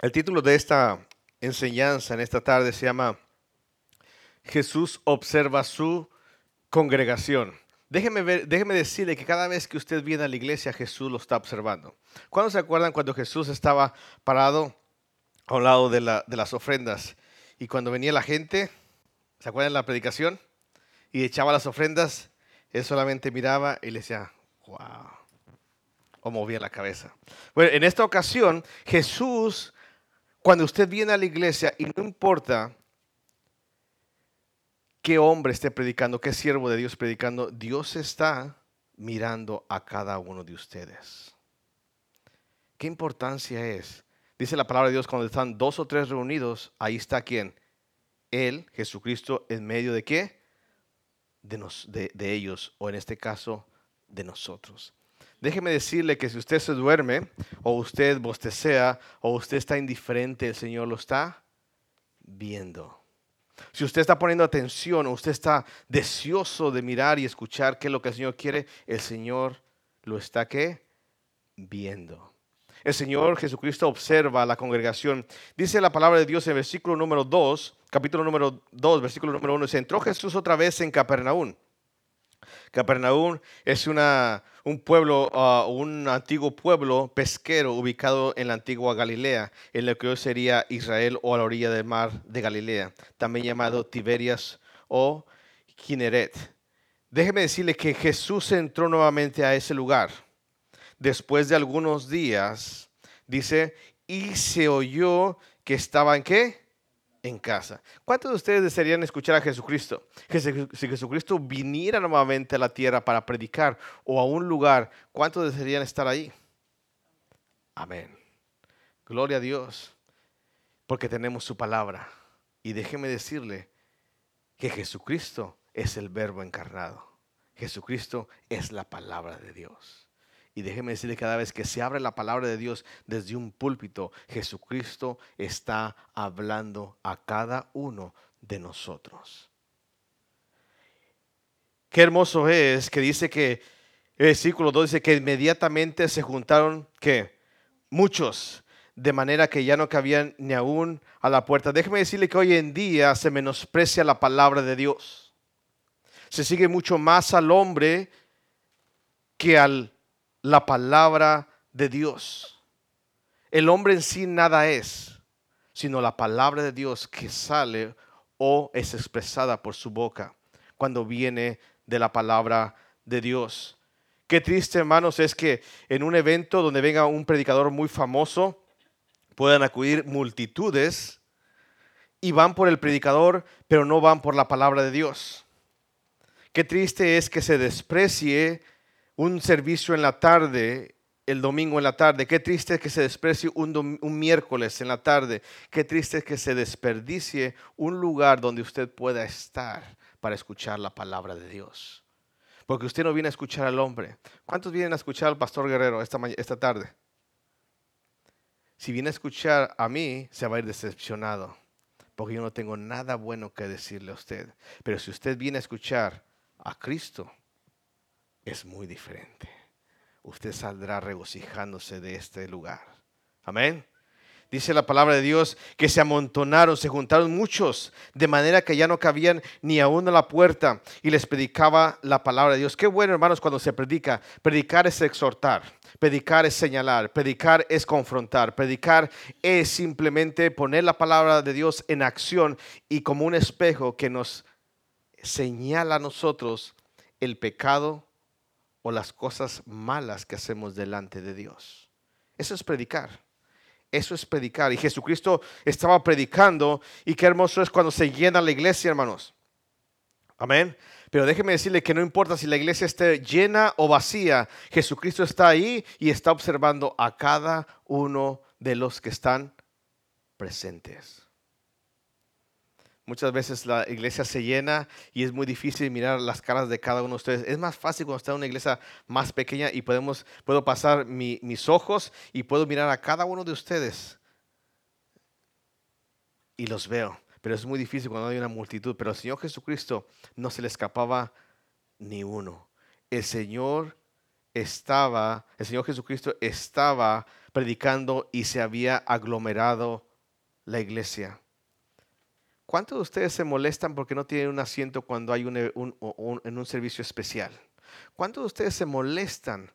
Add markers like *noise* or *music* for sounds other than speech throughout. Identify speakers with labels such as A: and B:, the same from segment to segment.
A: El título de esta enseñanza en esta tarde se llama Jesús observa su congregación. Déjeme, decirle que cada vez que usted viene a la iglesia, Jesús lo está observando. ¿Cuándo se acuerdan cuando Jesús estaba parado a un lado de, la, de las ofrendas? Y cuando venía la gente, ¿se acuerdan de la predicación? Y echaba las ofrendas, él solamente miraba y le decía, wow. O movía la cabeza. Bueno, en esta ocasión, Jesús, cuando usted viene a la iglesia y no importa qué hombre esté predicando, qué siervo de Dios predicando, Dios está mirando a cada uno de ustedes. ¿Qué importancia es? Dice la palabra de Dios, cuando están dos o tres reunidos, ahí está quién? Él, Jesucristo, en medio de qué? De, de ellos, o en este caso, de nosotros. Déjeme decirle que si usted se duerme, o usted bostecea, o usted está indiferente, el Señor lo está viendo. Si usted está poniendo atención o usted está deseoso de mirar y escuchar qué es lo que el Señor quiere, el Señor lo está ¿qué? viendo. El Señor Jesucristo observa a la congregación. Dice la palabra de Dios en versículo número 2, capítulo número 2, versículo número 1, se entró Jesús otra vez en Capernaum. Capernaum es una, un pueblo, uh, un antiguo pueblo pesquero ubicado en la antigua Galilea, en lo que hoy sería Israel o a la orilla del mar de Galilea, también llamado Tiberias o Kineret. Déjeme decirle que Jesús entró nuevamente a ese lugar. Después de algunos días, dice, y se oyó que estaba en qué? En casa. ¿Cuántos de ustedes desearían escuchar a Jesucristo? Si Jesucristo viniera nuevamente a la tierra para predicar o a un lugar, ¿cuántos desearían estar ahí? Amén. Gloria a Dios, porque tenemos su palabra. Y déjeme decirle que Jesucristo es el verbo encarnado. Jesucristo es la palabra de Dios. Y déjeme decirle, cada vez que se abre la palabra de Dios desde un púlpito, Jesucristo está hablando a cada uno de nosotros. Qué hermoso es que dice que, el versículo 2 dice que inmediatamente se juntaron, que Muchos, de manera que ya no cabían ni aún a la puerta. Déjeme decirle que hoy en día se menosprecia la palabra de Dios. Se sigue mucho más al hombre que al la palabra de Dios. El hombre en sí nada es, sino la palabra de Dios que sale o es expresada por su boca cuando viene de la palabra de Dios. Qué triste, hermanos, es que en un evento donde venga un predicador muy famoso, puedan acudir multitudes y van por el predicador, pero no van por la palabra de Dios. Qué triste es que se desprecie un servicio en la tarde, el domingo en la tarde. Qué triste es que se desprecie un, miércoles en la tarde. Qué triste es que se desperdicie un lugar donde usted pueda estar para escuchar la palabra de Dios. Porque usted no viene a escuchar al hombre. ¿Cuántos vienen a escuchar al pastor Guerrero esta, esta tarde? Si viene a escuchar a mí, se va a ir decepcionado. Porque yo no tengo nada bueno que decirle a usted. Pero si usted viene a escuchar a Cristo, es muy diferente. Usted saldrá regocijándose de este lugar. Amén. Dice la palabra de Dios que se amontonaron, se juntaron muchos, de manera que ya no cabían ni aún a la puerta y les predicaba la palabra de Dios. Qué bueno, hermanos, cuando se predica. Predicar es exhortar, predicar es señalar, predicar es confrontar, predicar es simplemente poner la palabra de Dios en acción y como un espejo que nos señala a nosotros el pecado o las cosas malas que hacemos delante de Dios. Eso es predicar. Eso es predicar. Y Jesucristo estaba predicando y qué hermoso es cuando se llena la iglesia, hermanos. Amén. Pero déjeme decirle que no importa si la iglesia esté llena o vacía, Jesucristo está ahí y está observando a cada uno de los que están presentes. Muchas veces la iglesia se llena y es muy difícil mirar las caras de cada uno de ustedes. Es más fácil cuando está en una iglesia más pequeña y podemos, puedo pasar mis ojos y puedo mirar a cada uno de ustedes y los veo. Pero es muy difícil cuando hay una multitud. Pero al Señor Jesucristo no se le escapaba ni uno. El Señor estaba, el Señor Jesucristo estaba predicando y se había aglomerado la iglesia. ¿Cuántos de ustedes se molestan porque no tienen un asiento cuando hay un, en un servicio especial? ¿Cuántos de ustedes se molestan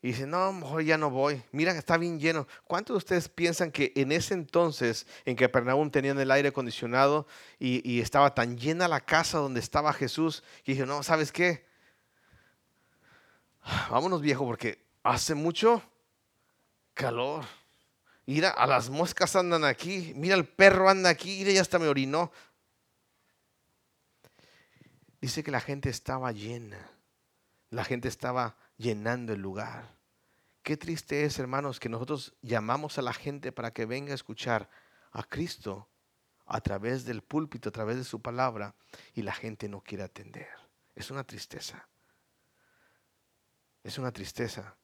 A: y dicen, no, mejor ya no voy? Mira, está bien lleno. ¿Cuántos de ustedes piensan que en ese entonces, en que Pernaúm tenían el aire acondicionado y, estaba tan llena la casa donde estaba Jesús, que dije, no, ¿sabes qué? Vámonos viejo porque hace mucho calor. Mira, a las moscas andan aquí. Mira, el perro anda aquí. Mira, ya hasta me orinó. Dice que la gente estaba llena. La gente estaba llenando el lugar. Qué triste es, hermanos, que nosotros llamamos a la gente para que venga a escuchar a Cristo a través del púlpito, a través de su palabra, y la gente no quiere atender. Es una tristeza. Es una tristeza.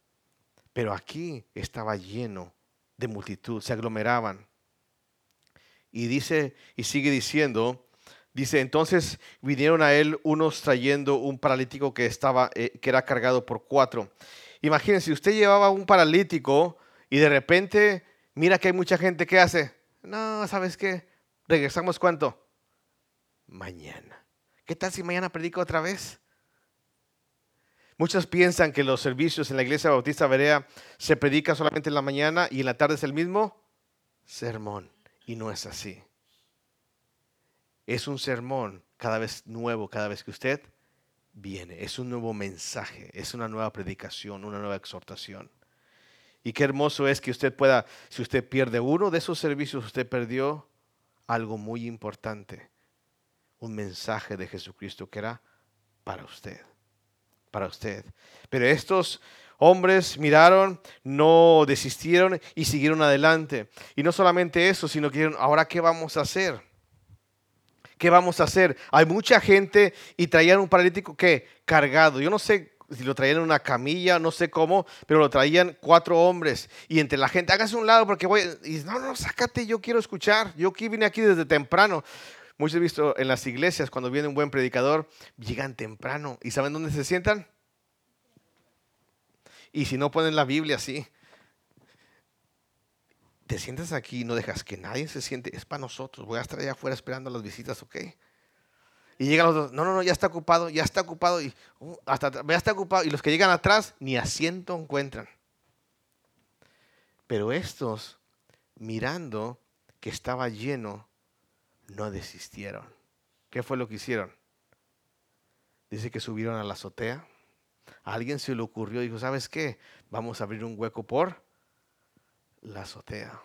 A: Pero aquí estaba lleno de multitud, se aglomeraban. Y dice, y sigue diciendo, dice, entonces vinieron a él unos trayendo un paralítico que estaba, eh, que era cargado por cuatro. Imagínense, usted llevaba un paralítico y de repente mira que hay mucha gente que hace, no, ¿sabes qué? Regresamos cuánto? Mañana. ¿Qué tal si mañana predico otra vez? Muchos piensan que los servicios en la iglesia bautista Berea se predica solamente en la mañana y en la tarde es el mismo sermón. Y no es así. Es un sermón cada vez nuevo, cada vez que usted viene. Es un nuevo mensaje, es una nueva predicación, una nueva exhortación. Y qué hermoso es que usted pueda, si usted pierde uno de esos servicios, usted perdió algo muy importante. Un mensaje de Jesucristo que era para usted para usted. Pero estos hombres miraron, no desistieron y siguieron adelante. Y no solamente eso, sino que dijeron, ahora qué vamos a hacer. ¿Qué vamos a hacer? Hay mucha gente y traían un paralítico que cargado. Yo no sé si lo traían en una camilla, no sé cómo, pero lo traían cuatro hombres. Y entre la gente, hágase un lado porque voy. Y no, no, sácate, yo quiero escuchar. Yo vine aquí desde temprano. Muchos he visto en las iglesias cuando viene un buen predicador, llegan temprano. Y ¿saben dónde se sientan? Y si no ponen la Biblia así, te sientas aquí y no dejas que nadie se siente, es para nosotros, voy a estar allá afuera esperando las visitas, ¿ok? Y llegan los dos, no, no, no, ya está ocupado, ya está ocupado, y uh, hasta ya está ocupado, y los que llegan atrás ni asiento encuentran. Pero estos, mirando que estaba lleno, no desistieron. ¿Qué fue lo que hicieron? Dice que subieron a la azotea. A alguien se le ocurrió, dijo, ¿sabes qué? Vamos a abrir un hueco por la azotea.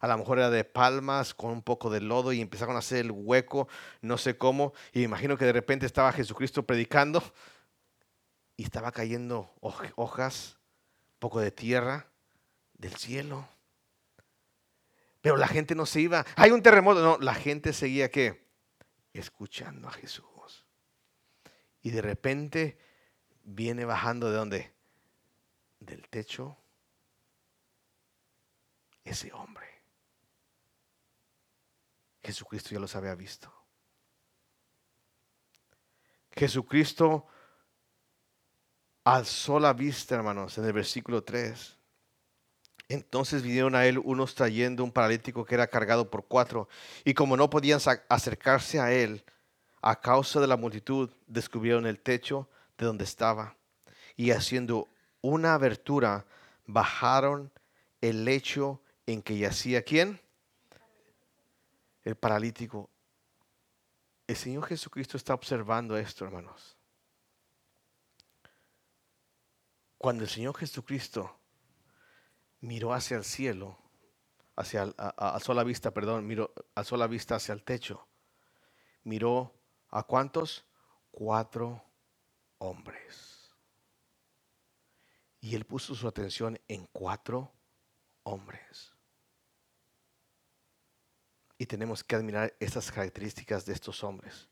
A: A lo mejor era de palmas con un poco de lodo y empezaron a hacer el hueco, no sé cómo. Y imagino que de repente estaba Jesucristo predicando y estaba cayendo hojas, poco de tierra del cielo. Pero la gente no se iba. Hay un terremoto. No, la gente seguía que escuchando a Jesús. Y de repente viene bajando de dónde? Del techo ese hombre. Jesucristo ya los había visto. Jesucristo alzó la vista, hermanos, en el versículo 3 entonces vinieron a él unos trayendo un paralítico que era cargado por cuatro, y como no podían acercarse a él a causa de la multitud, descubrieron el techo de donde estaba, y haciendo una abertura, bajaron el lecho en que yacía quién? El paralítico. El Señor Jesucristo está observando esto, hermanos. Cuando el Señor Jesucristo miró hacia el cielo, hacia alzó la vista, perdón, miró, alzó la vista hacia el techo. Miró a cuántos? Cuatro hombres. Y él puso su atención en cuatro hombres. Y tenemos que admirar estas características de estos hombres.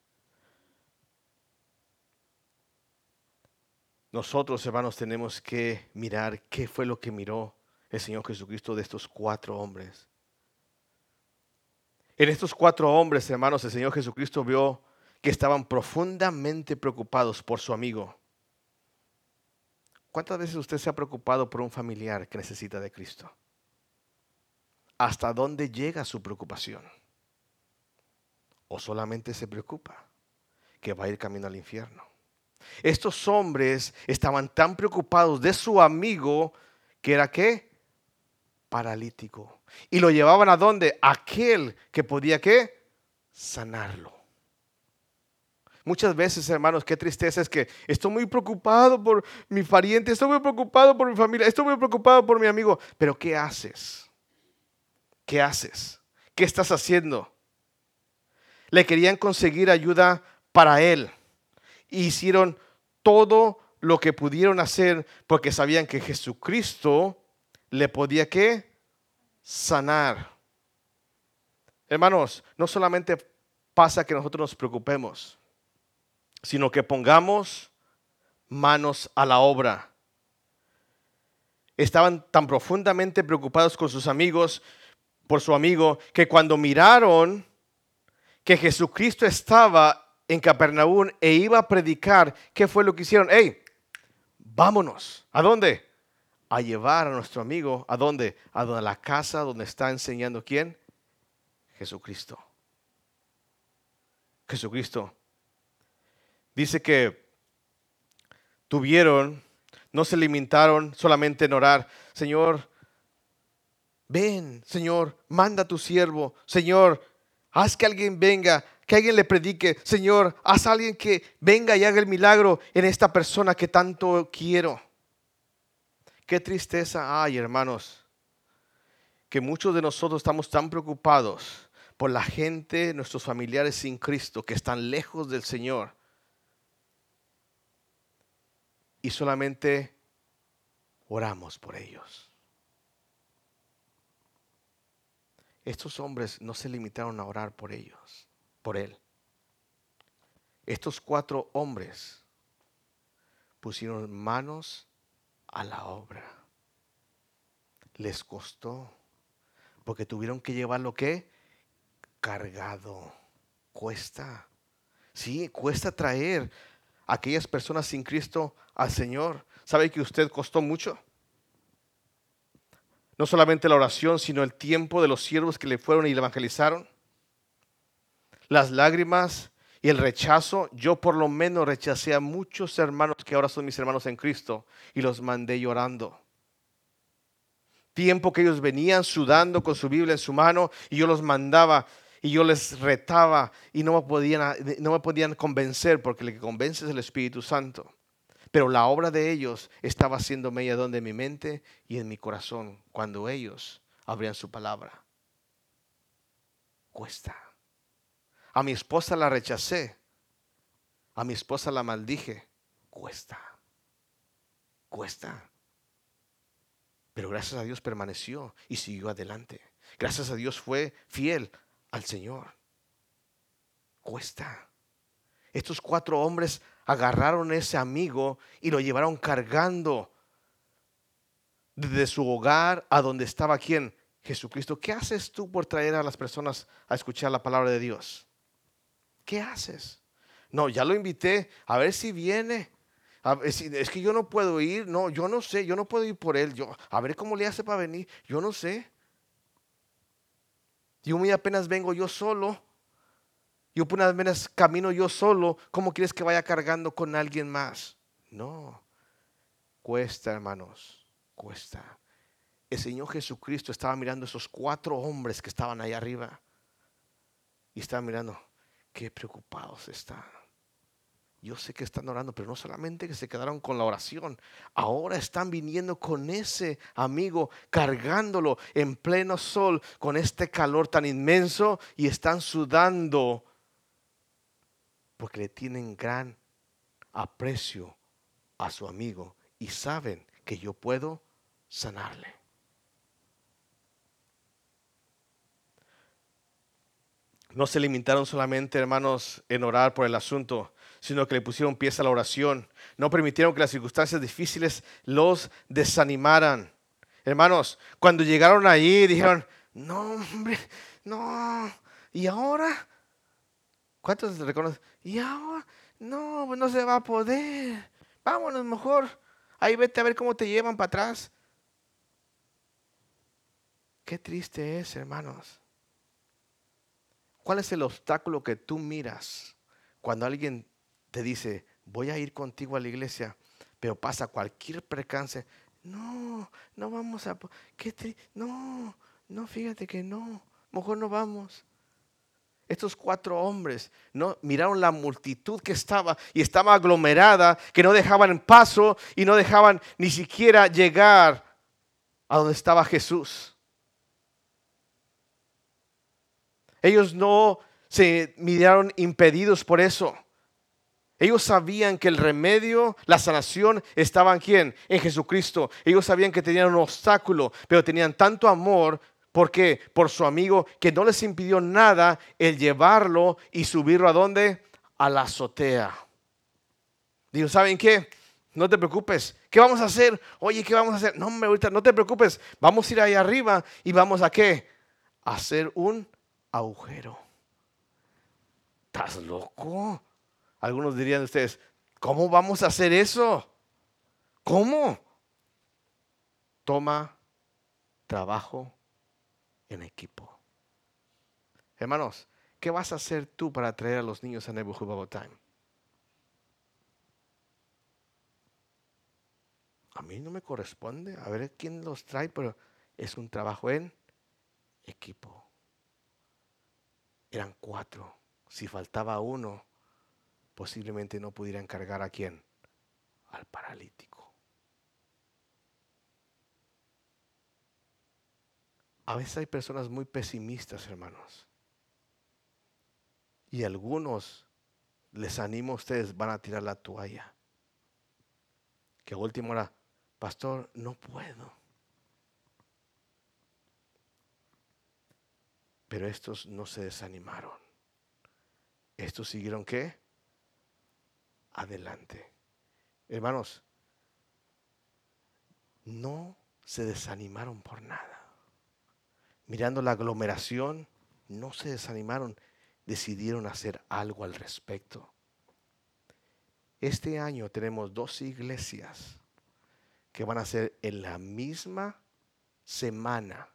A: Nosotros, hermanos, tenemos que mirar qué fue lo que miró el Señor Jesucristo de estos cuatro hombres. En estos cuatro hombres, hermanos, el Señor Jesucristo vio que estaban profundamente preocupados por su amigo. ¿Cuántas veces usted se ha preocupado por un familiar que necesita de Cristo? ¿Hasta dónde llega su preocupación? ¿O solamente se preocupa que va a ir camino al infierno? Estos hombres estaban tan preocupados de su amigo que era qué? Paralítico. Y lo llevaban a dónde? Aquel que podía qué? Sanarlo. Muchas veces, hermanos, qué tristeza es que estoy muy preocupado por mi pariente, estoy muy preocupado por mi familia, estoy muy preocupado por mi amigo. Pero ¿qué haces? ¿Qué haces? ¿Qué estás haciendo? Le querían conseguir ayuda para él. Hicieron todo lo que pudieron hacer porque sabían que Jesucristo le podía qué? Sanar. Hermanos, no solamente pasa que nosotros nos preocupemos sino que pongamos manos a la obra. Estaban tan profundamente preocupados con sus amigos, por su amigo, que cuando miraron que Jesucristo estaba en Capernaum e iba a predicar, ¿qué fue lo que hicieron? ¡Ey! Vámonos. ¿A dónde? A llevar a nuestro amigo. ¿A dónde? A la casa donde está enseñando quién? Jesucristo. Jesucristo dice que tuvieron, no se limitaron solamente en orar, Señor, ven, Señor, manda a tu siervo, Señor, haz que alguien venga, que alguien le predique, Señor, haz a alguien que venga y haga el milagro en esta persona que tanto quiero. Qué tristeza hay, hermanos, que muchos de nosotros estamos tan preocupados por la gente, nuestros familiares sin Cristo, que están lejos del Señor y solamente oramos por ellos. Estos hombres no se limitaron a orar por ellos, por él. Estos cuatro hombres pusieron manos a la obra. Les costó, porque tuvieron que llevarlo que cargado. Cuesta. Sí, cuesta traer aquellas personas sin Cristo al Señor. ¿Sabe que usted costó mucho? No solamente la oración, sino el tiempo de los siervos que le fueron y le evangelizaron. Las lágrimas y el rechazo. Yo por lo menos rechacé a muchos hermanos que ahora son mis hermanos en Cristo y los mandé llorando. Tiempo que ellos venían sudando con su Biblia en su mano y yo los mandaba y yo les retaba y no me podían, no me podían convencer porque el que convence es el Espíritu Santo. Pero la obra de ellos estaba haciendo donde en mi mente y en mi corazón cuando ellos abrían su palabra. Cuesta. A mi esposa la rechacé. A mi esposa la maldije. Cuesta. Cuesta. Pero gracias a Dios permaneció y siguió adelante. Gracias a Dios fue fiel al Señor. Cuesta. Estos cuatro hombres agarraron a ese amigo y lo llevaron cargando desde su hogar a donde estaba quien? Jesucristo. ¿Qué haces tú por traer a las personas a escuchar la palabra de Dios? ¿Qué haces? No, ya lo invité, a ver si viene. es que yo no puedo ir, no, yo no sé, yo no puedo ir por él. Yo, a ver cómo le hace para venir, yo no sé. Yo muy apenas vengo yo solo. Yo apenas camino yo solo. ¿Cómo quieres que vaya cargando con alguien más? No. Cuesta, hermanos. Cuesta. El Señor Jesucristo estaba mirando a esos cuatro hombres que estaban ahí arriba. Y estaba mirando, qué preocupados están. Yo sé que están orando, pero no solamente que se quedaron con la oración, ahora están viniendo con ese amigo, cargándolo en pleno sol, con este calor tan inmenso y están sudando porque le tienen gran aprecio a su amigo y saben que yo puedo sanarle. No se limitaron solamente, hermanos, en orar por el asunto, sino que le pusieron pies a la oración. No permitieron que las circunstancias difíciles los desanimaran. Hermanos, cuando llegaron allí dijeron, no, hombre, no, ¿y ahora? ¿Cuántos reconocen? ¿Y ahora? No, pues no se va a poder. Vámonos mejor Ahí vete a ver cómo te llevan para atrás. Qué triste es, hermanos. ¿Cuál es el obstáculo que tú miras cuando alguien te dice, voy a ir contigo a la iglesia, pero pasa cualquier percance? No, no vamos a... ¿qué no, no, fíjate que no, mejor no vamos. Estos cuatro hombres no miraron la multitud que estaba y estaba aglomerada, que no dejaban paso y no dejaban ni siquiera llegar a donde estaba Jesús. Ellos no se miraron impedidos por eso. Ellos sabían que el remedio, la sanación estaba en quién? En Jesucristo. Ellos sabían que tenían un obstáculo, pero tenían tanto amor ¿Por qué? Por su amigo que no les impidió nada el llevarlo y subirlo a dónde? A la azotea. Digo, ¿saben qué? No te preocupes. ¿Qué vamos a hacer? Oye, ¿qué vamos a hacer? No, ahorita no te preocupes. Vamos a ir ahí arriba y vamos a qué? A hacer un agujero. ¿Estás loco? Algunos dirían ustedes, ¿cómo vamos a hacer eso? ¿Cómo? Toma trabajo en equipo. Hermanos, ¿qué vas a hacer tú para traer a los niños a Nebuchadnezzar? A mí no me corresponde, a ver quién los trae, pero es un trabajo en equipo. Eran cuatro. Si faltaba uno, posiblemente no pudieran cargar a quién? Al paralítico. A veces hay personas muy pesimistas, hermanos. Y algunos, les animo a ustedes, van a tirar la toalla. Que a última hora, pastor, no puedo. Pero estos no se desanimaron. Estos siguieron qué? Adelante. Hermanos, no se desanimaron por nada mirando la aglomeración, no se desanimaron, decidieron hacer algo al respecto. Este año tenemos dos iglesias que van a ser en la misma semana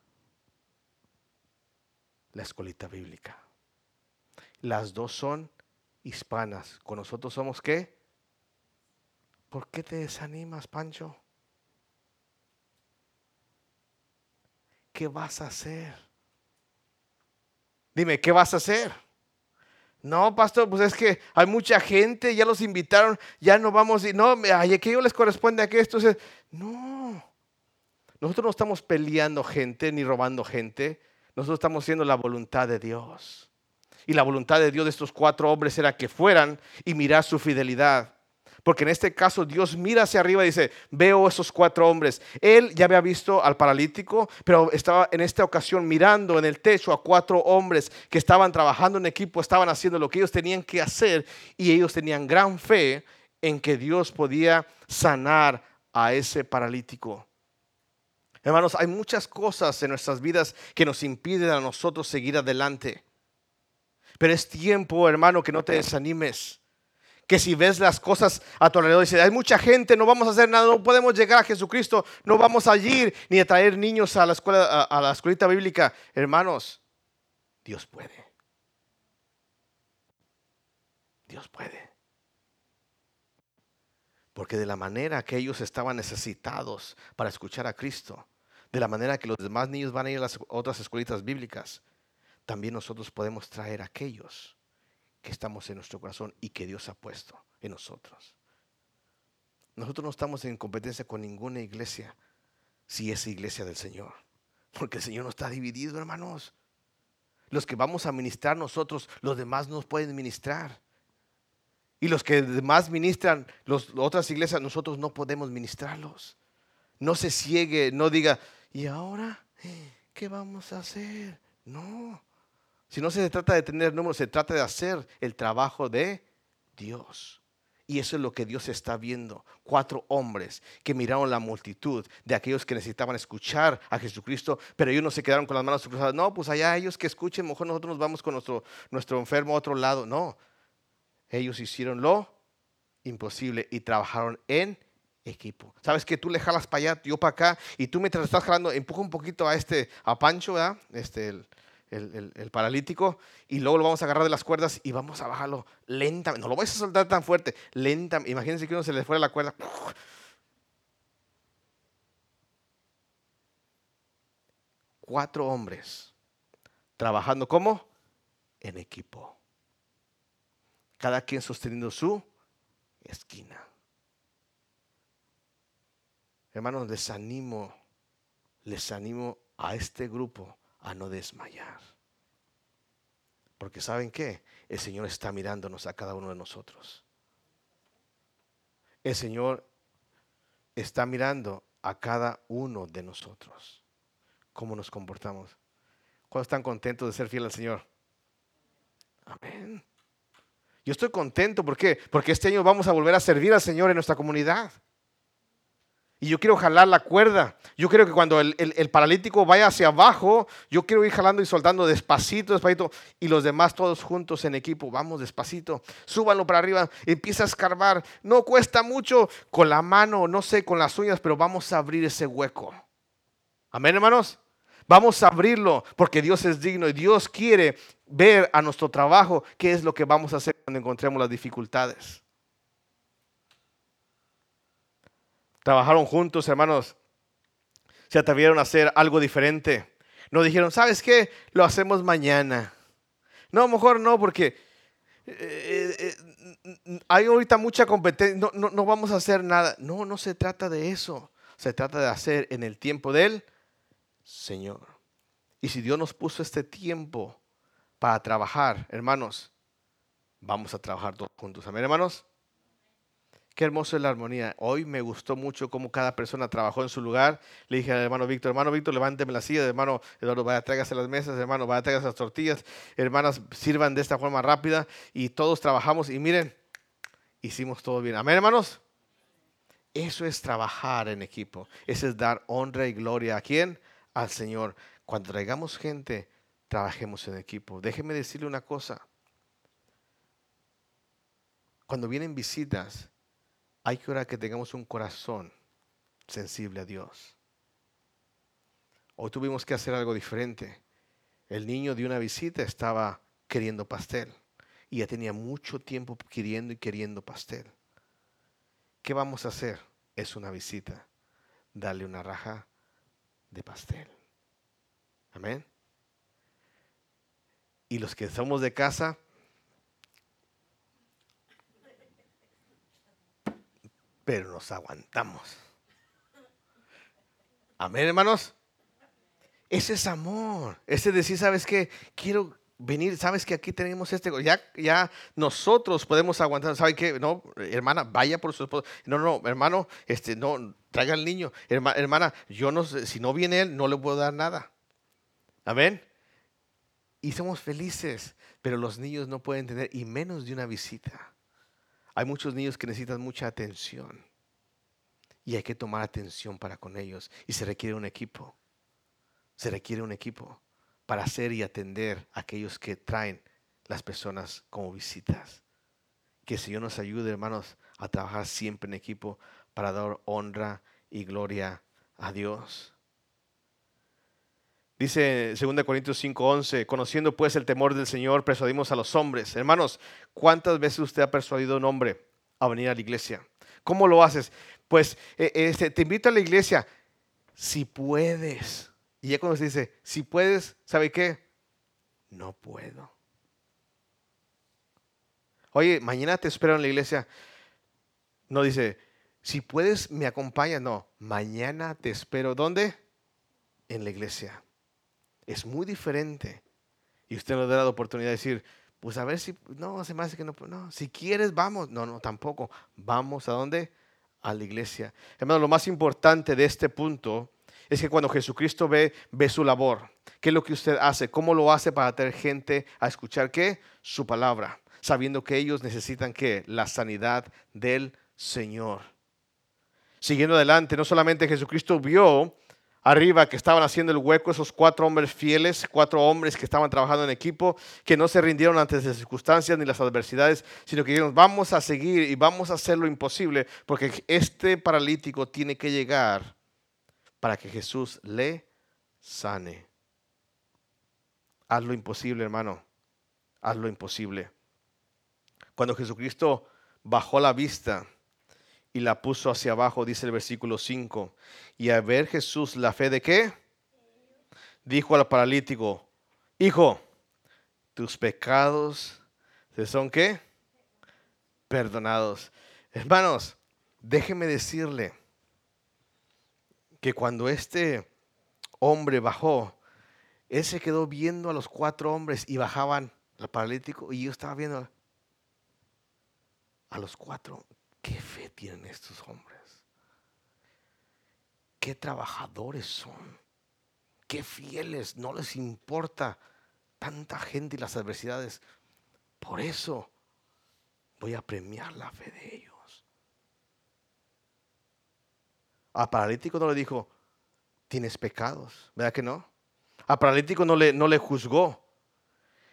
A: la escolita bíblica. Las dos son hispanas. ¿Con nosotros somos qué? ¿Por qué te desanimas, Pancho? ¿qué vas a hacer? Dime, ¿qué vas a hacer? No, pastor, pues es que hay mucha gente, ya los invitaron, ya no vamos, y no, a yo les corresponde a que esto es. No, nosotros no estamos peleando gente ni robando gente, nosotros estamos haciendo la voluntad de Dios. Y la voluntad de Dios de estos cuatro hombres era que fueran y mirar su fidelidad. Porque en este caso Dios mira hacia arriba y dice, veo esos cuatro hombres. Él ya había visto al paralítico, pero estaba en esta ocasión mirando en el techo a cuatro hombres que estaban trabajando en equipo, estaban haciendo lo que ellos tenían que hacer y ellos tenían gran fe en que Dios podía sanar a ese paralítico. Hermanos, hay muchas cosas en nuestras vidas que nos impiden a nosotros seguir adelante. Pero es tiempo, hermano, que no te desanimes que si ves las cosas a tu alrededor, dices, hay mucha gente, no vamos a hacer nada, no podemos llegar a Jesucristo, no vamos a ir ni a traer niños a la escuela, a, la escuelita bíblica. Hermanos, Dios puede. Dios puede. Porque de la manera que ellos estaban necesitados para escuchar a Cristo, de la manera que los demás niños van a ir a las otras escuelitas bíblicas, también nosotros podemos traer a aquellos que estamos en nuestro corazón y que Dios ha puesto en nosotros. Nosotros no estamos en competencia con ninguna iglesia si es iglesia del Señor. Porque el Señor no está dividido, hermanos. Los que vamos a ministrar nosotros, los demás nos pueden ministrar. Y los que demás ministran las otras iglesias, nosotros no podemos ministrarlos. No se ciegue, no diga, ¿y ahora qué vamos a hacer? No. Si no se trata de tener números, se trata de hacer el trabajo de Dios. Y eso es lo que Dios está viendo. Cuatro hombres que miraron la multitud de aquellos que necesitaban escuchar a Jesucristo, pero ellos no se quedaron con las manos cruzadas. No, pues allá ellos que escuchen, mejor nosotros nos vamos con nuestro, nuestro enfermo a otro lado. No, ellos hicieron lo imposible y trabajaron en equipo. ¿Sabes que tú le jalas para allá, yo para acá, y tú mientras estás jalando, empuja un poquito a este, a Pancho, ¿verdad? Este, el, el, paralítico, y luego lo vamos a agarrar de las cuerdas y vamos a bajarlo lentamente. No lo vais a soltar tan fuerte, lentamente. Imagínense que uno se le fuera la cuerda. Cuatro hombres trabajando como en equipo. Cada quien sosteniendo su esquina. Hermanos, les animo, les animo a este grupo a no desmayar. Porque ¿saben qué? El Señor está mirándonos a cada uno de nosotros. El Señor está mirando a cada uno de nosotros. ¿Cómo nos comportamos? ¿Cuántos están contentos de ser fiel al Señor? Amén. Yo estoy contento, ¿por qué? Porque este año vamos a volver a servir al Señor en nuestra comunidad. Y yo quiero jalar la cuerda. Yo quiero que cuando el, paralítico vaya hacia abajo, yo quiero ir jalando y soltando despacito, despacito. Y los demás todos juntos en equipo, vamos despacito. Súbanlo para arriba, empieza a escarbar. No cuesta mucho con la mano, no sé, con las uñas, pero vamos a abrir ese hueco. Amén, hermanos. Vamos a abrirlo porque Dios es digno y Dios quiere ver a nuestro trabajo qué es lo que vamos a hacer cuando encontremos las dificultades. Trabajaron juntos, hermanos. Se atrevieron a hacer algo diferente. No dijeron, ¿sabes qué? Lo hacemos mañana. No, mejor no, porque eh, eh, hay ahorita mucha competencia. No, no, no vamos a hacer nada. No, no se trata de eso. Se trata de hacer en el tiempo del Señor. Y si Dios nos puso este tiempo para trabajar, hermanos, vamos a trabajar todos juntos. Amén, hermanos. Qué hermoso es la armonía. Hoy me gustó mucho cómo cada persona trabajó en su lugar. Le dije al hermano Víctor, hermano Víctor, levánteme la silla, hermano Eduardo, vaya, tráigase las mesas, hermano, vaya, tráigase las tortillas, hermanas, sirvan de esta forma rápida. Y todos trabajamos y miren, hicimos todo bien. Amén, hermanos. Eso es trabajar en equipo. Eso es dar honra y gloria a quién? Al Señor. Cuando traigamos gente, trabajemos en equipo. Déjeme decirle una cosa. Cuando vienen visitas, hay que orar que tengamos un corazón sensible a Dios. Hoy tuvimos que hacer algo diferente. El niño de una visita estaba queriendo pastel y ya tenía mucho tiempo queriendo y queriendo pastel. ¿Qué vamos a hacer? Es una visita. Darle una raja de pastel. Amén. Y los que somos de casa, pero nos aguantamos. Amén, hermanos. Ese es amor. Ese decir, ¿sabes qué? Quiero venir, ¿sabes que aquí tenemos este? Ya, ya nosotros podemos aguantar. ¿Sabe qué? No, hermana, vaya por su esposo. No, no, hermano, este, no, traiga al niño. hermana, yo no si no viene él, no le puedo dar nada. Amén. Y somos felices, pero los niños no pueden tener, y menos de una visita. Hay muchos niños que necesitan mucha atención y hay que tomar atención para con ellos y se requiere un equipo. Se requiere un equipo para hacer y atender a aquellos que traen las personas como visitas. Que el Señor nos ayude, hermanos, a trabajar siempre en equipo para dar honra y gloria a Dios. Dice 2 Corintios 5:11, conociendo pues el temor del Señor, persuadimos a los hombres. Hermanos, ¿cuántas veces usted ha persuadido a un hombre a venir a la iglesia? ¿Cómo lo haces? Pues eh, este, te invito a la iglesia, si puedes. Y ya cuando se dice, si puedes, ¿sabe qué? No puedo. Oye, mañana te espero en la iglesia. No dice, si puedes, me acompaña. No, mañana te espero. ¿Dónde? En la iglesia es muy diferente. Y usted nos da la oportunidad de decir, pues a ver si, no, se me hace que no, no, si quieres, vamos. No, no, tampoco. Vamos a dónde? A la iglesia. Hermano, lo más importante de este punto es que cuando Jesucristo ve, ve su labor. ¿Qué es lo que usted hace? ¿Cómo lo hace para tener gente a escuchar qué? Su palabra. Sabiendo que ellos necesitan qué? La sanidad del Señor. Siguiendo adelante, no solamente Jesucristo vio arriba que estaban haciendo el hueco, esos cuatro hombres fieles, cuatro hombres que estaban trabajando en equipo, que no se rindieron ante las circunstancias ni las adversidades, sino que dijeron, vamos a seguir y vamos a hacer lo imposible, porque este paralítico tiene que llegar para que Jesús le sane. Haz lo imposible, hermano. Haz lo imposible. Cuando Jesucristo bajó la vista, y la puso hacia abajo, dice el versículo 5. Y a ver Jesús la fe de qué? Dijo al paralítico, hijo, tus pecados te son qué? Perdonados. Hermanos, déjeme decirle que cuando este hombre bajó, él se quedó viendo a los cuatro hombres y bajaban al paralítico y yo estaba viendo a los cuatro. ¿Qué fe tienen estos hombres? ¿Qué trabajadores son? ¿Qué fieles? No les importa tanta gente y las adversidades. Por eso voy a premiar la fe de ellos. A paralítico no le dijo, tienes pecados, ¿verdad que no? A paralítico no le, no le juzgó.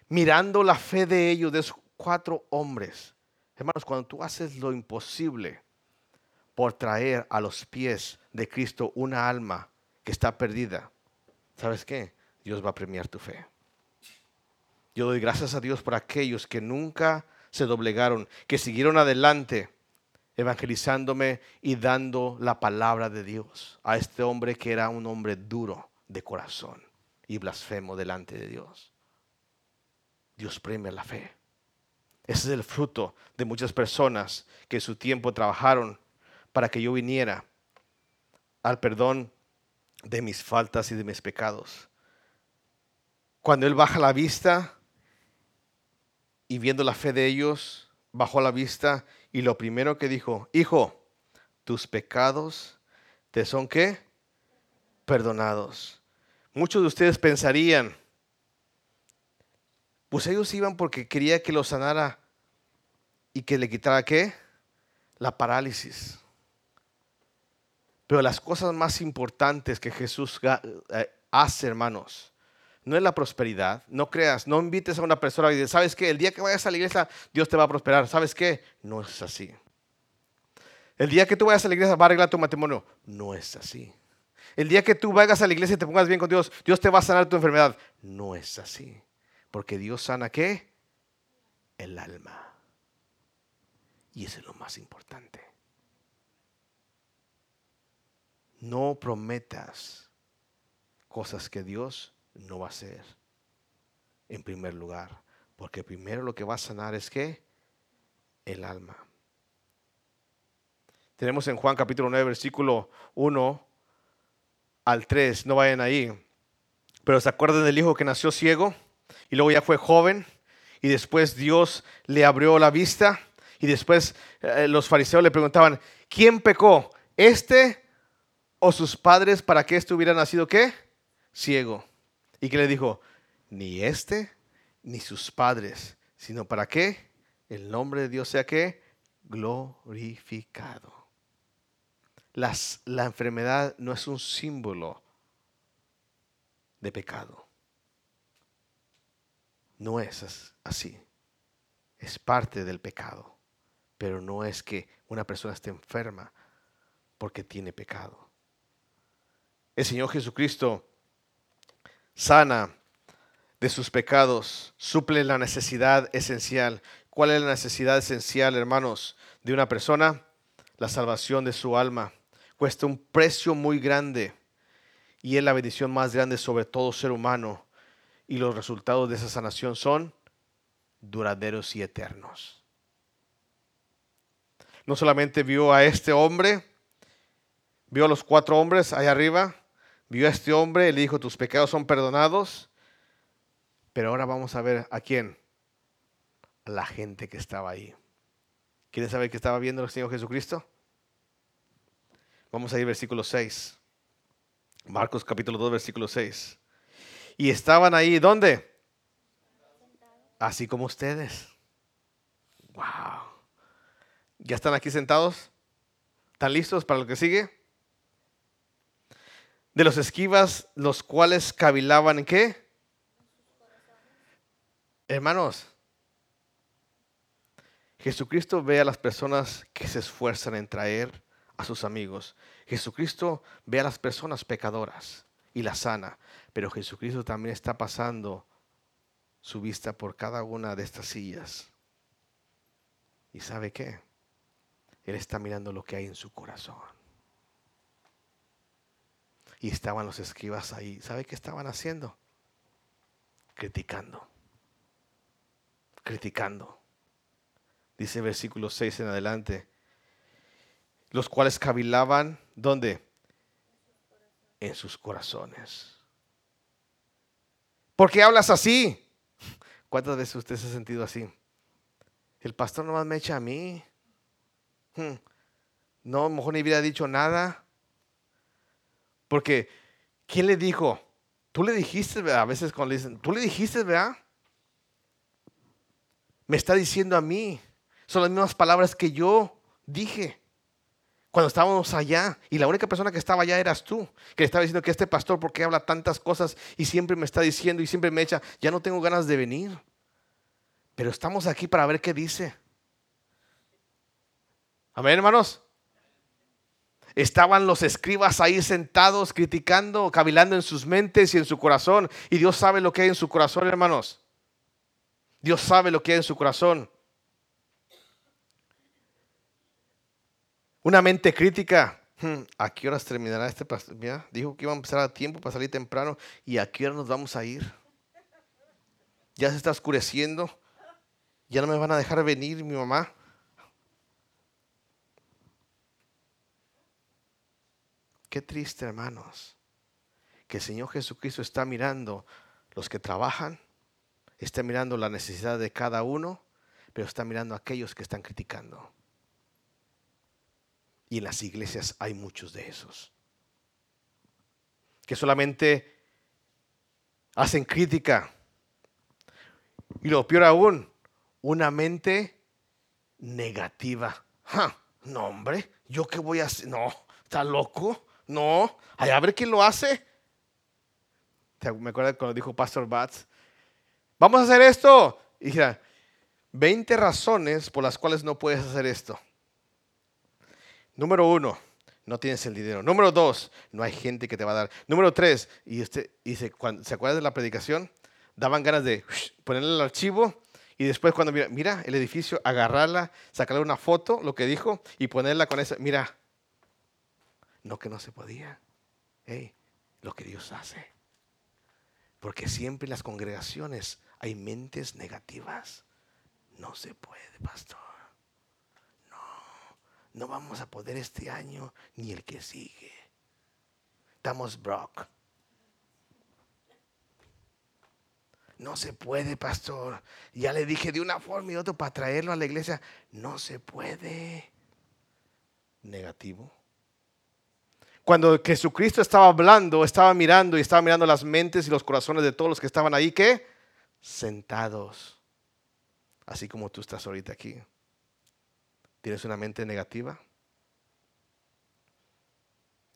A: Mirando la fe de ellos, de esos cuatro hombres, Hermanos, cuando tú haces lo imposible por traer a los pies de Cristo una alma que está perdida, ¿sabes qué? Dios va a premiar tu fe. Yo doy gracias a Dios por aquellos que nunca se doblegaron, que siguieron adelante evangelizándome y dando la palabra de Dios a este hombre que era un hombre duro de corazón y blasfemo delante de Dios. Dios premia la fe. Ese es el fruto de muchas personas que en su tiempo trabajaron para que yo viniera al perdón de mis faltas y de mis pecados. Cuando Él baja la vista y viendo la fe de ellos, bajó la vista y lo primero que dijo, hijo, tus pecados te son qué? Perdonados. Muchos de ustedes pensarían, pues ellos iban porque quería que lo sanara y que le quitara qué? La parálisis. Pero las cosas más importantes que Jesús eh, hace, hermanos, no es la prosperidad. No creas, no invites a una persona y dices, ¿sabes qué? El día que vayas a la iglesia, Dios te va a prosperar. ¿Sabes qué? No es así. El día que tú vayas a la iglesia, va a arreglar tu matrimonio. No es así. El día que tú vayas a la iglesia y te pongas bien con Dios, Dios te va a sanar tu enfermedad. No es así. Porque Dios sana qué? El alma. Y eso es lo más importante. No prometas cosas que Dios no va a hacer. En primer lugar. Porque primero lo que va a sanar es que el alma. Tenemos en Juan capítulo 9, versículo 1 al 3. No vayan ahí. Pero se acuerdan del hijo que nació ciego y luego ya fue joven y después Dios le abrió la vista y después eh, los fariseos le preguntaban, ¿quién pecó? ¿Este o sus padres para que este hubiera nacido qué? Ciego. Y que le dijo, ni este ni sus padres, sino para qué el nombre de Dios sea que glorificado. Las, la enfermedad no es un símbolo de pecado. No es así. Es parte del pecado. Pero no es que una persona esté enferma porque tiene pecado. El Señor Jesucristo sana de sus pecados, suple la necesidad esencial. ¿Cuál es la necesidad esencial, hermanos, de una persona? La salvación de su alma. Cuesta un precio muy grande y es la bendición más grande sobre todo ser humano y los resultados de esa sanación son duraderos y eternos. No solamente vio a este hombre, vio a los cuatro hombres allá arriba, vio a este hombre, le dijo, tus pecados son perdonados, pero ahora vamos a ver a quién, a la gente que estaba ahí. ¿Quieren saber qué estaba viendo el Señor Jesucristo? Vamos a ir versículo 6. Marcos capítulo 2, versículo 6. Y estaban ahí, ¿dónde? Así como ustedes. Wow. ¿Ya están aquí sentados? ¿Están listos para lo que sigue? De los esquivas, los cuales cavilaban en qué? Hermanos, Jesucristo ve a las personas que se esfuerzan en traer a sus amigos. Jesucristo ve a las personas pecadoras y las sana, pero Jesucristo también está pasando su vista por cada una de estas sillas. ¿Y sabe qué? Él está mirando lo que hay en su corazón. Y estaban los escribas ahí. ¿Sabe qué estaban haciendo? Criticando. Criticando. Dice versículo 6 en adelante. Los cuales cavilaban, ¿dónde? En sus corazones. ¿Por qué hablas así? ¿Cuántas veces usted se ha sentido así? El pastor nomás me echa a mí. Hmm. No, mejor ni hubiera dicho nada. Porque, ¿quién le dijo? Tú le dijiste, a veces cuando le dicen, tú le dijiste, ¿verdad? Me está diciendo a mí. Son las mismas palabras que yo dije cuando estábamos allá. Y la única persona que estaba allá eras tú. Que le estaba diciendo que este pastor, porque habla tantas cosas y siempre me está diciendo y siempre me echa, ya no tengo ganas de venir. Pero estamos aquí para ver qué dice. Amén, hermanos. Estaban los escribas ahí sentados, criticando, cavilando en sus mentes y en su corazón. Y Dios sabe lo que hay en su corazón, hermanos. Dios sabe lo que hay en su corazón. Una mente crítica. Hmm, ¿A qué horas terminará este pastor? dijo que iba a empezar a tiempo para salir temprano. ¿Y a qué hora nos vamos a ir? Ya se está oscureciendo. Ya no me van a dejar venir mi mamá. Qué triste, hermanos, que el Señor Jesucristo está mirando los que trabajan, está mirando la necesidad de cada uno, pero está mirando a aquellos que están criticando. Y en las iglesias hay muchos de esos. Que solamente hacen crítica. Y lo peor aún, una mente negativa. no, hombre, ¿yo qué voy a hacer? No, ¿está loco? No, a ver quién lo hace. Me acuerdo cuando dijo Pastor Batts, vamos a hacer esto. Y dije, 20 razones por las cuales no puedes hacer esto. Número uno, no tienes el dinero. Número dos, no hay gente que te va a dar. Número tres, y, dice ¿se acuerda de la predicación? Daban ganas de ponerle el archivo y después cuando mira, mira el edificio, agarrarla, sacarle una foto, lo que dijo, y ponerla con esa, mira, no que no se podía, lo que Dios hace. Porque siempre en las congregaciones hay mentes negativas. No se puede, pastor no vamos a poder este año ni el que sigue. Estamos broke. No se puede, pastor. Ya le dije de una forma y otra para traerlo a la iglesia. No se puede. Negativo. Cuando Jesucristo estaba hablando, estaba mirando y estaba mirando las mentes y los corazones de todos los que estaban ahí, ¿qué? Sentados. Así como tú estás ahorita aquí. ¿Tienes una mente negativa?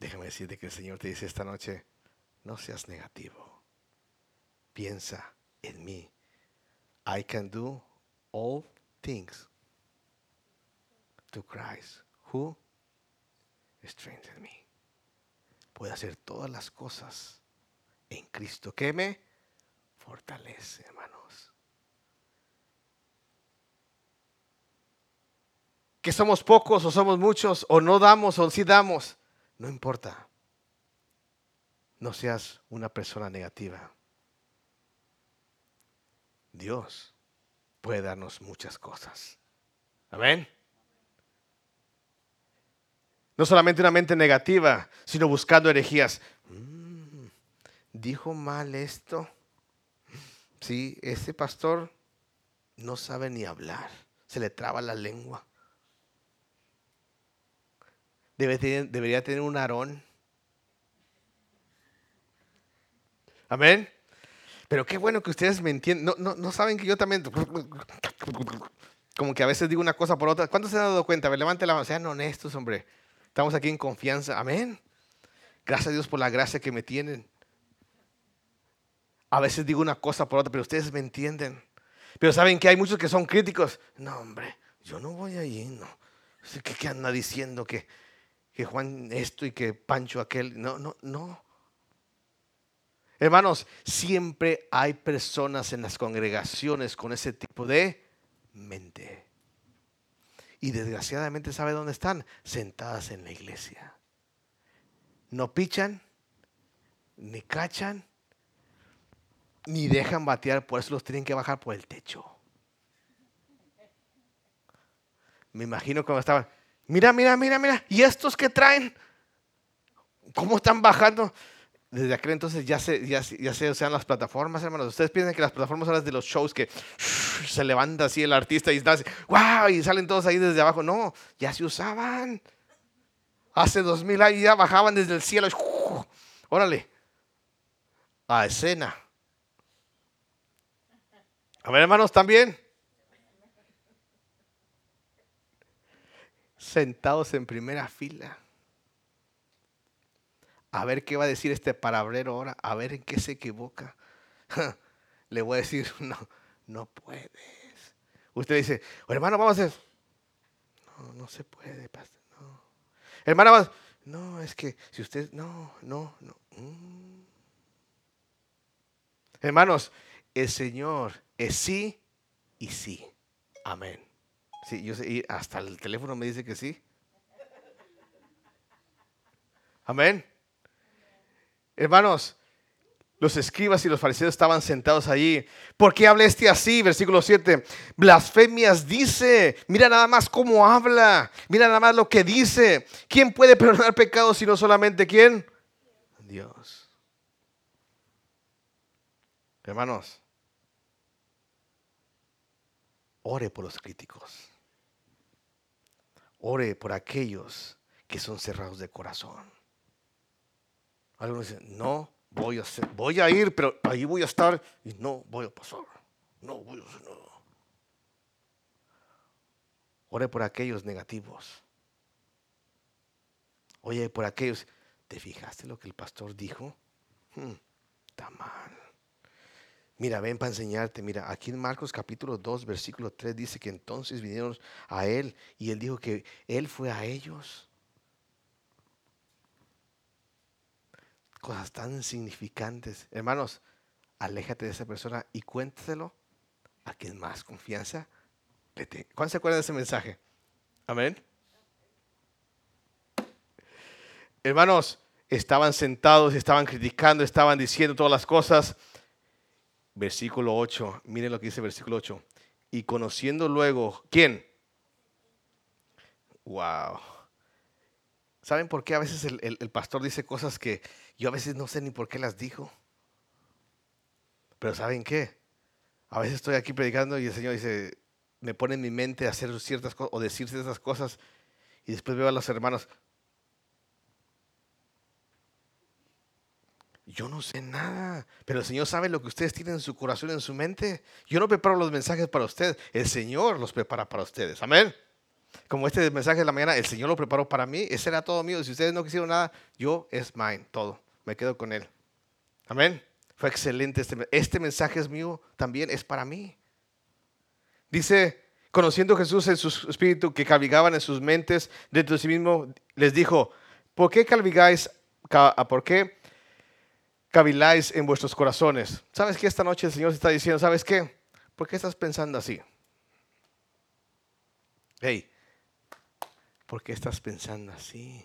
A: Déjame decirte que el Señor te dice esta noche, no seas negativo. Piensa en mí. I can do all things to Christ who strengthens me. Puedo hacer todas las cosas en Cristo que me fortalece, hermanos. que somos pocos o somos muchos, o no damos o sí damos, no importa. No seas una persona negativa. Dios puede darnos muchas cosas. Amén. No solamente una mente negativa, sino buscando herejías. Mm, dijo mal esto. Sí, ese pastor no sabe ni hablar. Se le traba la lengua debería tener un arón. Amén. Pero qué bueno que ustedes me entienden. No, no, saben que yo también. Como que a veces digo una cosa por otra. ¿Cuántos se han dado cuenta? A levante la mano. Sean honestos, hombre. Estamos aquí en confianza. Amén. Gracias a Dios por la gracia que me tienen. A veces digo una cosa por otra, pero ustedes me entienden. Pero saben que hay muchos que son críticos. No, hombre, yo no voy allí, no. ¿Qué, qué anda diciendo que, que Juan esto y que Pancho aquel? No, no, no. Hermanos, siempre hay personas en las congregaciones con ese tipo de mente. Y desgraciadamente, ¿sabe dónde están? Sentadas en la iglesia. No pichan, ni cachan, ni dejan batear, por eso los tienen que bajar por el techo. Me imagino cuando estaban, mira, mira, mira, mira, ¿y estos que traen? ¿Cómo están bajando? Desde aquel entonces ya se, ya, se usan las plataformas, hermanos. Ustedes piensan que las plataformas son las de los shows que *sniffs* se levanta así el artista y está así, wow, y salen todos ahí desde abajo. No, ya se usaban. Hace dos mil años ya bajaban desde el cielo. órale, a escena. A ver, hermanos, también. Sentados en primera fila a ver qué va a decir este parabrero ahora, a ver en qué se equivoca. *laughs* Le voy a decir, *laughs* no, no puedes. Usted dice, hermano, vamos a hacer. No, no se puede, pastor, no. Hermano, vamos. No, es que si usted, no, no, no. Mm. Hermanos, el Señor es sí y sí. Amén. Sí, yo sé, y hasta el teléfono me dice que sí. Amén. Hermanos, los escribas y los fariseos estaban sentados allí. ¿Por qué habla este así? Versículo 7. Blasfemias dice. Mira nada más cómo habla. Mira nada más lo que dice. ¿Quién puede perdonar pecados si no solamente quién? Dios. Hermanos, ore por los críticos. Ore por aquellos que son cerrados de corazón. Algunos dicen, no voy a hacer, voy a ir, pero ahí voy a estar y no voy a pasar. No voy a hacer nada. Ore por aquellos negativos. Oye, por aquellos, ¿te fijaste lo que el pastor dijo? Hmm, está mal. Mira, ven para enseñarte. Mira, aquí en Marcos capítulo 2, versículo 3 dice que entonces vinieron a él y él dijo que él fue a ellos. Cosas tan significantes. Hermanos, aléjate de esa persona y cuéntaselo a quien más confianza le. ¿Cuándo se acuerdan de ese mensaje? Amén. Hermanos, estaban sentados, estaban criticando, estaban diciendo todas las cosas. Versículo 8, miren lo que dice versículo 8. Y conociendo luego, ¿quién? Wow. ¿Saben por qué a veces el pastor dice cosas que yo a veces no sé ni por qué las dijo. Pero ¿saben qué? A veces estoy aquí predicando y el Señor dice, me pone en mi mente hacer ciertas cosas o decir ciertas cosas y después veo a los hermanos. Yo no sé nada, pero el Señor sabe lo que ustedes tienen en su corazón, en su mente. Yo no preparo los mensajes para ustedes, el Señor los prepara para ustedes. Amén. Como este mensaje de la mañana, el Señor lo preparó para mí, ese era todo mío. Si ustedes no quisieron nada, yo es mine, todo me quedo con él. Amén. Fue excelente este, este mensaje es mío, también es para mí. Dice, conociendo Jesús en su espíritu que cavigaban en sus mentes dentro de sí mismo, les dijo, ¿por qué cavigáis, por qué caviláis en vuestros corazones? ¿Sabes que esta noche el Señor se está diciendo, ¿sabes qué? ¿Por qué estás pensando así? Hey, ¿por qué estás pensando así?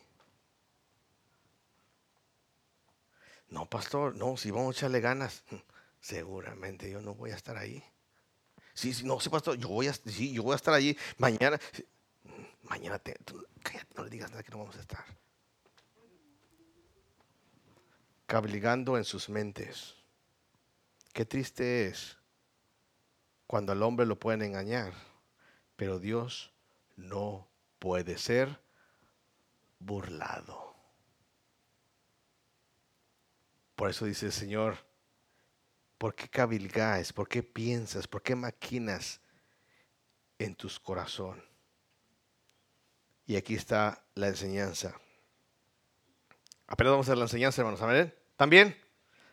A: No, pastor, no, si vamos a echarle ganas, *laughs* seguramente yo no voy a estar ahí. Sí, sí, no, sí, pastor, yo voy a, sí, yo voy a estar allí mañana. Mañana, te, cállate, no le digas nada que no vamos a estar. Cabligando en sus mentes. Qué triste es cuando al hombre lo pueden engañar, pero Dios no puede ser burlado. Por eso dice el Señor, ¿por qué cabilgáis? ¿Por qué piensas? ¿Por qué maquinas en tus corazón? Y aquí está la enseñanza. Apenas vamos a la enseñanza, hermanos. ¿Amén? ¿También?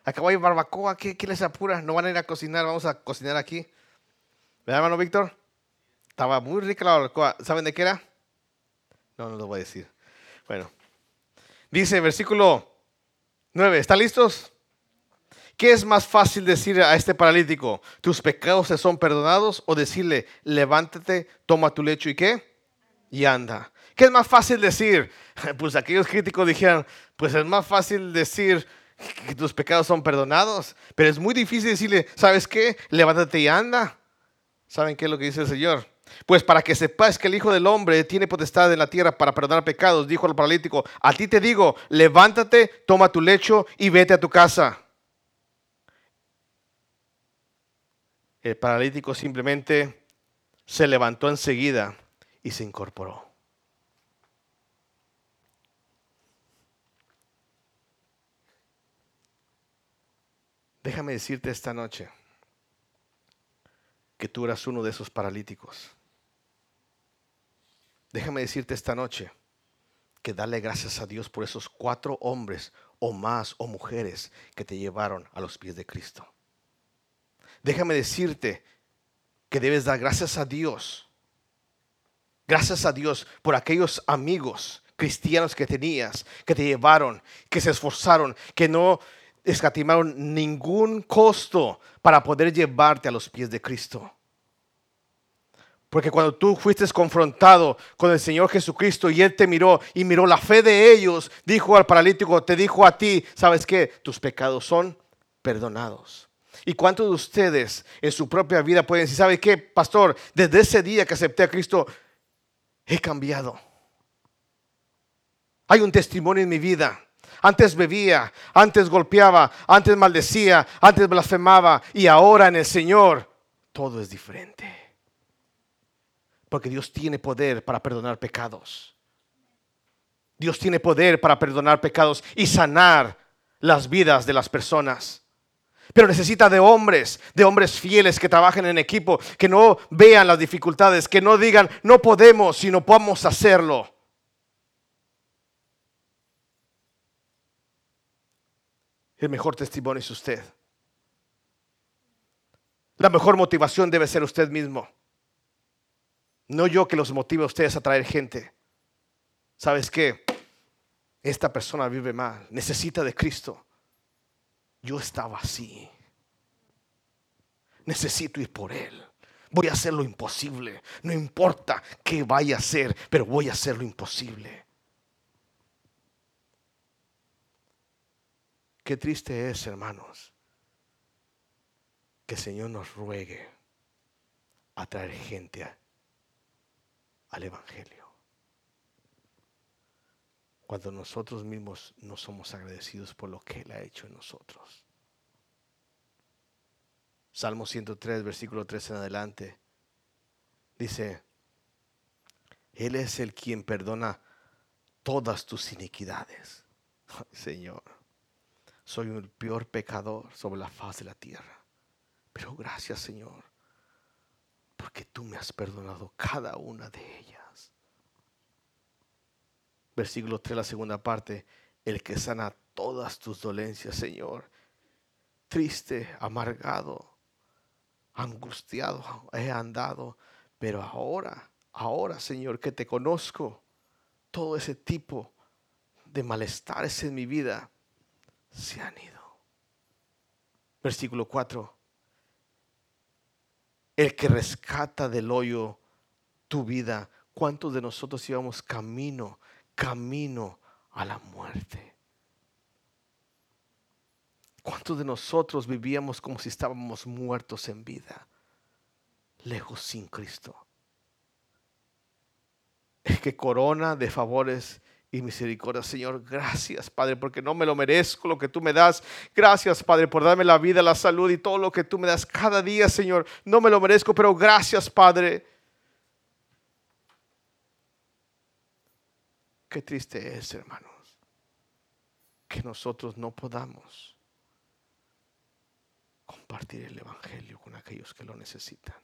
A: Acabo hay barbacoa. ¿Qué, ¿Qué les apura? No van a ir a cocinar. Vamos a cocinar aquí. ¿Verdad, hermano Víctor? Estaba muy rica la barbacoa. ¿Saben de qué era? No, no lo voy a decir. Bueno. Dice versículo 9. ¿Están listos? ¿Qué es más fácil decir a este paralítico? ¿Tus pecados se son perdonados? ¿O decirle, levántate, toma tu lecho y qué? Y anda. ¿Qué es más fácil decir? *laughs* Pues aquellos críticos dijeron, pues es más fácil decir que tus pecados son perdonados, pero es muy difícil decirle, ¿sabes qué? Levántate y anda. ¿Saben qué es lo que dice el Señor? Pues para que sepas que el Hijo del Hombre tiene potestad en la tierra para perdonar pecados, dijo el paralítico, a ti te digo, levántate, toma tu lecho y vete a tu casa. El paralítico simplemente se levantó enseguida y se incorporó. Déjame decirte esta noche que tú eras uno de esos paralíticos. Déjame decirte esta noche que dale gracias a Dios por esos cuatro hombres o más o mujeres que te llevaron a los pies de Cristo. Déjame decirte que debes dar gracias a Dios. Gracias a Dios por aquellos amigos cristianos que tenías, que te llevaron, que se esforzaron, que no escatimaron ningún costo para poder llevarte a los pies de Cristo. Porque cuando tú fuiste confrontado con el Señor Jesucristo y Él te miró y miró la fe de ellos, dijo al paralítico, te dijo a ti, ¿sabes qué? Tus pecados son perdonados. ¿Y cuántos de ustedes en su propia vida pueden decir, ¿sabe qué, pastor? Desde ese día que acepté a Cristo, he cambiado. Hay un testimonio en mi vida antes bebía, antes golpeaba, antes maldecía, antes blasfemaba y ahora en el Señor todo es diferente. Porque Dios tiene poder para perdonar pecados. Dios tiene poder para perdonar pecados y sanar las vidas de las personas. Pero necesita de hombres, de hombres fieles que trabajen en equipo, que no vean las dificultades, que no digan no podemos, sino podemos hacerlo. El mejor testimonio es usted. La mejor motivación debe ser usted mismo. No yo que los motive a ustedes a traer gente. ¿Sabes qué? Esta persona vive mal, necesita de Cristo. Yo estaba así. Necesito ir por Él. Voy a hacer lo imposible. No importa qué vaya a hacer, pero voy a hacer lo imposible. Qué triste es, hermanos, que el Señor nos ruegue a traer gente al Evangelio. Cuando nosotros mismos no somos agradecidos por lo que Él ha hecho en nosotros. Salmo 103, versículo 3 en adelante, dice, Él es el quien perdona todas tus iniquidades. *laughs* Señor soy el peor pecador sobre la faz de la tierra. Pero gracias Señor, porque tú me has perdonado cada una de ellas. Versículo 3, la segunda parte, el que sana todas tus dolencias, Señor. Triste, amargado, angustiado he andado, pero ahora, ahora, Señor, que te conozco, todo ese tipo de malestares en mi vida, se han ido. Versículo 4. El que rescata del hoyo tu vida. ¿Cuántos de nosotros íbamos camino, camino a la muerte? ¿Cuántos de nosotros vivíamos como si estábamos muertos en vida, lejos sin Cristo? El que corona de favores y misericordia. Señor, gracias, Padre, porque no me lo merezco lo que tú me das. Gracias, Padre, por darme la vida, la salud y todo lo que tú me das cada día, Señor. No me lo merezco, pero gracias, Padre. Qué triste es, hermanos, que nosotros no podamos compartir el Evangelio con aquellos que lo necesitan.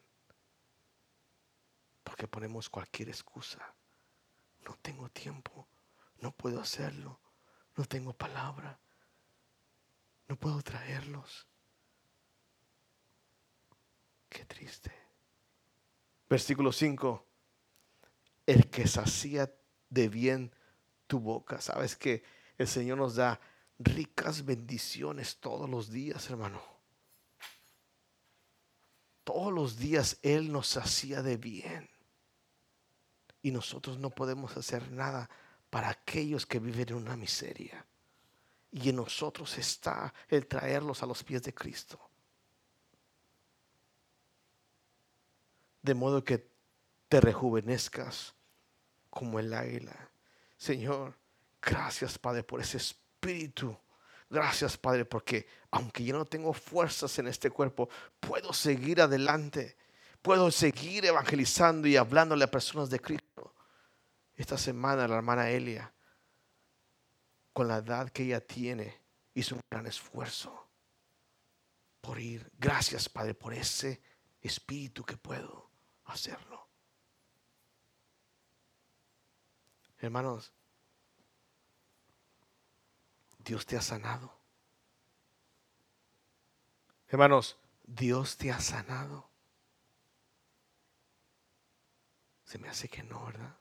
A: Porque ponemos cualquier excusa. No tengo tiempo no puedo hacerlo, No tengo palabra. No puedo traerlos. Qué triste. Versículo 5. El que sacía de bien tu boca. Sabes que el Señor nos da ricas bendiciones todos los días, hermano. Todos los días Él nos hacía de bien. Y nosotros no podemos hacer nada para aquellos que viven en una miseria. Y en nosotros está el traerlos a los pies de Cristo. De modo que te rejuvenezcas como el águila. Señor, gracias Padre por ese espíritu. Gracias Padre porque aunque yo no tengo fuerzas en este cuerpo, puedo seguir adelante. Puedo seguir evangelizando y hablándole a personas de Cristo. Esta semana la hermana Elia, con la edad que ella tiene, hizo un gran esfuerzo por ir. Gracias Padre por ese espíritu que puedo hacerlo. Hermanos, Dios te ha sanado. Hermanos, Dios te ha sanado. Se me hace que no, ¿verdad?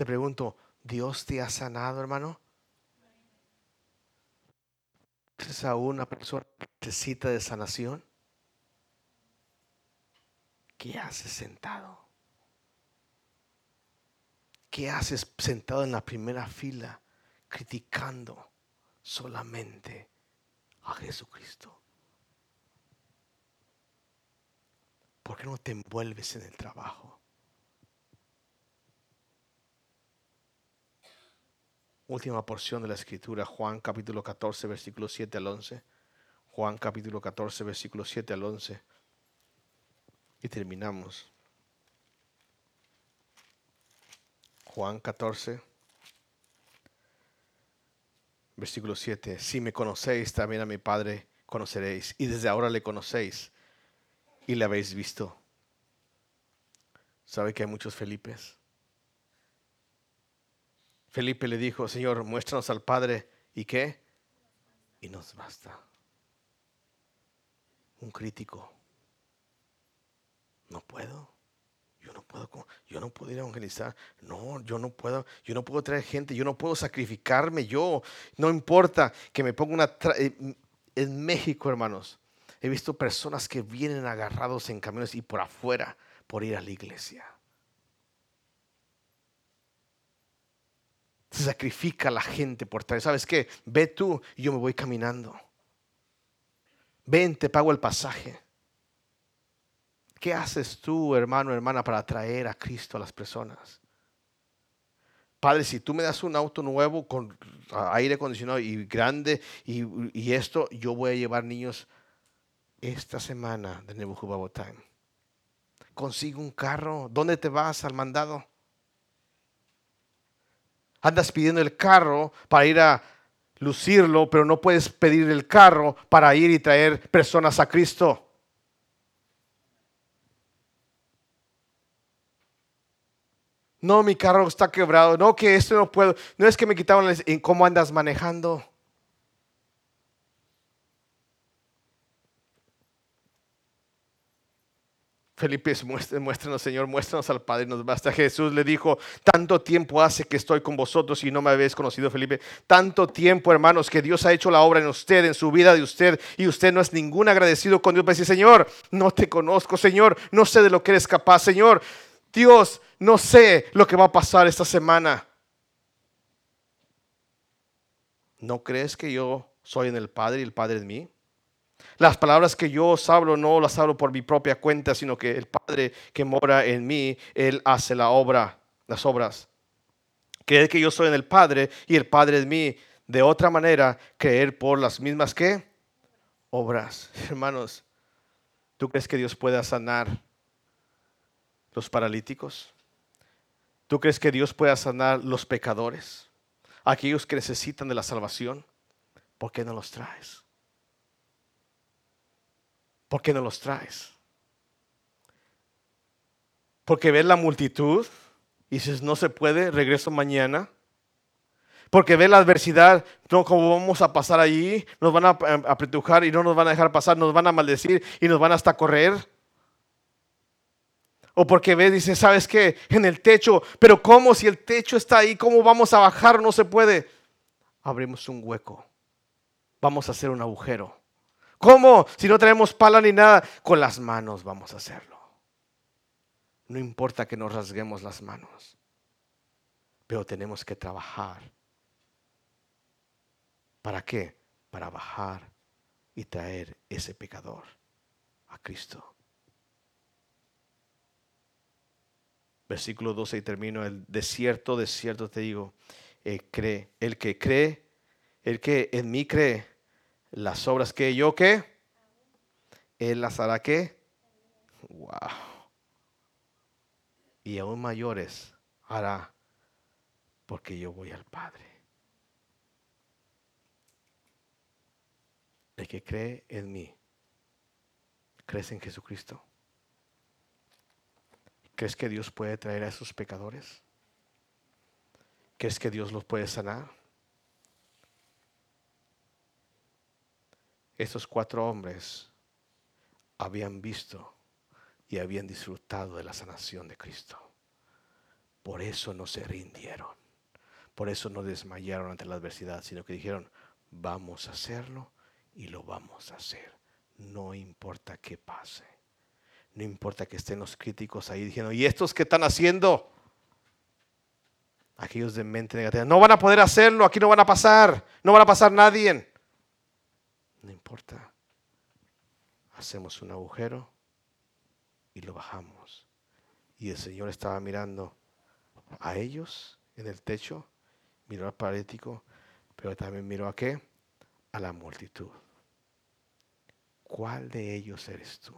A: Te pregunto, ¿Dios te ha sanado, hermano? ¿Es a una persona que necesita de sanación? ¿Qué haces sentado? ¿Qué haces sentado en la primera fila criticando solamente a Jesucristo? ¿Por qué no te envuelves en el trabajo? Última porción de la escritura, Juan capítulo 14, versículo 7 al 11. Juan capítulo 14, versículo 7 al 11. Y terminamos. Juan 14, versículo 7. Si me conocéis, también a mi Padre conoceréis. Y desde ahora le conocéis y le habéis visto. ¿Sabe que hay muchos Felipes? Felipe le dijo, Señor, muéstranos al Padre. ¿Y qué? Y nos basta. Un crítico. No puedo. Yo no puedo, yo no puedo ir a evangelizar. No, yo no puedo, yo no puedo traer gente, yo no puedo sacrificarme yo. No importa que me ponga una eh, en México, hermanos. He visto personas que vienen agarrados en camiones y por afuera por ir a la iglesia. Se sacrifica la gente por traer. ¿Sabes qué? Ve tú y yo me voy caminando. Ven, te pago el pasaje. ¿Qué haces tú, hermano, hermana, para traer a Cristo a las personas? Padre, si tú me das un auto nuevo con aire acondicionado y grande y, esto, yo voy a llevar niños esta semana de Nebuchadnezzar. Consigo un carro. ¿Dónde te vas al mandado? Andas pidiendo el carro para ir a lucirlo, pero no puedes pedir el carro para ir y traer personas a Cristo. No, mi carro está quebrado. No, que esto no puedo. No es que me quitaron en cómo andas manejando. Felipe, muéstranos, Señor, muéstranos al Padre, nos basta. Jesús le dijo, tanto tiempo hace que estoy con vosotros y no me habéis conocido, Felipe. Tanto tiempo, hermanos, que Dios ha hecho la obra en usted, en su vida de usted, y usted no es ningún agradecido con Dios. Para decir, Señor, no te conozco, Señor, no sé de lo que eres capaz, Señor. Dios, no sé lo que va a pasar esta semana. ¿No crees que yo soy en el Padre y el Padre en mí? Las palabras que yo os hablo no las hablo por mi propia cuenta, sino que el Padre que mora en mí, Él hace la obra, las obras. Creer que yo soy en el Padre y el Padre en mí. De otra manera, creer por las mismas que obras. *laughs* Hermanos, ¿tú crees que Dios pueda sanar los paralíticos? ¿Tú crees que Dios pueda sanar los pecadores? Aquellos que necesitan de la salvación. ¿Por qué no los traes? ¿Por qué no los traes? Porque ves la multitud y dices, no se puede, regreso mañana. Porque ve la adversidad, no como vamos a pasar allí, nos van a apretujar y no nos van a dejar pasar, nos van a maldecir y nos van hasta correr. O porque ve, dice, ¿sabes qué? En el techo, pero ¿cómo si el techo está ahí? ¿Cómo vamos a bajar? No se puede. Abrimos un hueco. Vamos a hacer un agujero. ¿Cómo? Si no tenemos pala ni nada, con las manos vamos a hacerlo. No importa que nos rasguemos las manos, pero tenemos que trabajar ¿Para qué? Para bajar y traer ese pecador a Cristo. Versículo 12 y termino. El desierto, desierto te digo, el, cree, el que cree, el que en mí cree, las obras que yo qué, él las hará qué. Wow. Y aún mayores hará porque yo voy al Padre. el que cree en mí, ¿crees en Jesucristo? ¿Crees que Dios puede traer a esos pecadores? ¿Crees que Dios los puede sanar? Estos cuatro hombres habían visto y habían disfrutado de la sanación de Cristo. Por eso no se rindieron. Por eso no desmayaron ante la adversidad, sino que dijeron, vamos a hacerlo y lo vamos a hacer. No importa qué pase. No importa que estén los críticos ahí diciendo, ¿y estos qué están haciendo? Aquellos de mente negativa, no van a poder hacerlo, aquí no van a pasar, no van a pasar nadie. No importa. Hacemos un agujero y lo bajamos. Y el Señor estaba mirando a ellos en el techo, miró al paralítico, pero también miró a qué? A la multitud. ¿cuál de ellos eres tú?